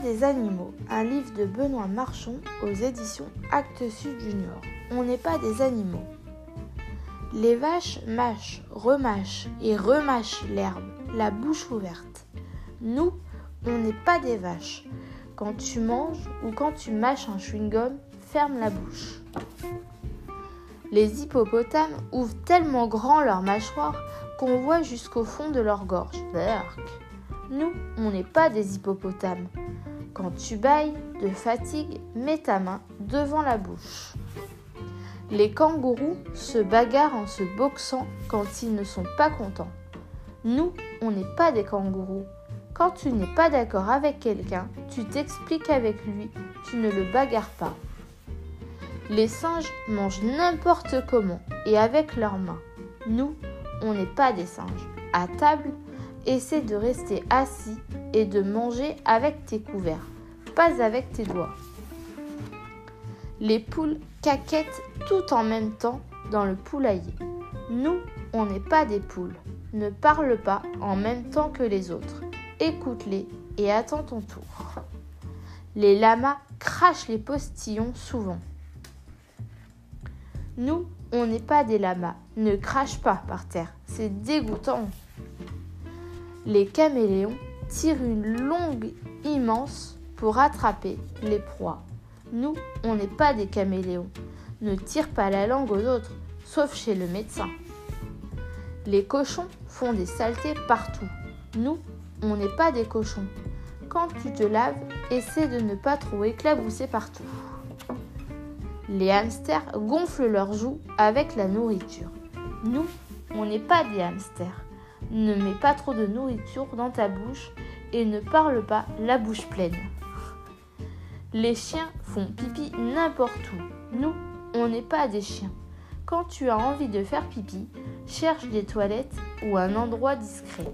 des animaux, un livre de Benoît Marchon aux éditions Actes Sud Junior. On n'est pas des animaux. Les vaches mâchent, remâchent et remâchent l'herbe, la bouche ouverte. Nous, on n'est pas des vaches. Quand tu manges ou quand tu mâches un chewing-gum, ferme la bouche. Les hippopotames ouvrent tellement grand leur mâchoire qu'on voit jusqu'au fond de leur gorge. Nous, on n'est pas des hippopotames. Quand tu bailles de fatigue, mets ta main devant la bouche. Les kangourous se bagarrent en se boxant quand ils ne sont pas contents. Nous, on n'est pas des kangourous. Quand tu n'es pas d'accord avec quelqu'un, tu t'expliques avec lui, tu ne le bagarres pas. Les singes mangent n'importe comment et avec leurs mains. Nous, on n'est pas des singes. À table, essaie de rester assis et de manger avec tes couverts, pas avec tes doigts. Les poules caquettent tout en même temps dans le poulailler. Nous, on n'est pas des poules. Ne parle pas en même temps que les autres. Écoute-les et attends ton tour. Les lamas crachent les postillons souvent. Nous, on n'est pas des lamas. Ne crache pas par terre. C'est dégoûtant. Les caméléons tirent une longue immense pour attraper les proies. Nous, on n'est pas des caméléons. Ne tire pas la langue aux autres, sauf chez le médecin. Les cochons font des saletés partout. Nous, on n'est pas des cochons. Quand tu te laves, essaie de ne pas trop éclabousser partout. Les hamsters gonflent leurs joues avec la nourriture. Nous, on n'est pas des hamsters. Ne mets pas trop de nourriture dans ta bouche et ne parle pas la bouche pleine. Les chiens font pipi n'importe où. Nous, on n'est pas des chiens. Quand tu as envie de faire pipi, cherche des toilettes ou un endroit discret.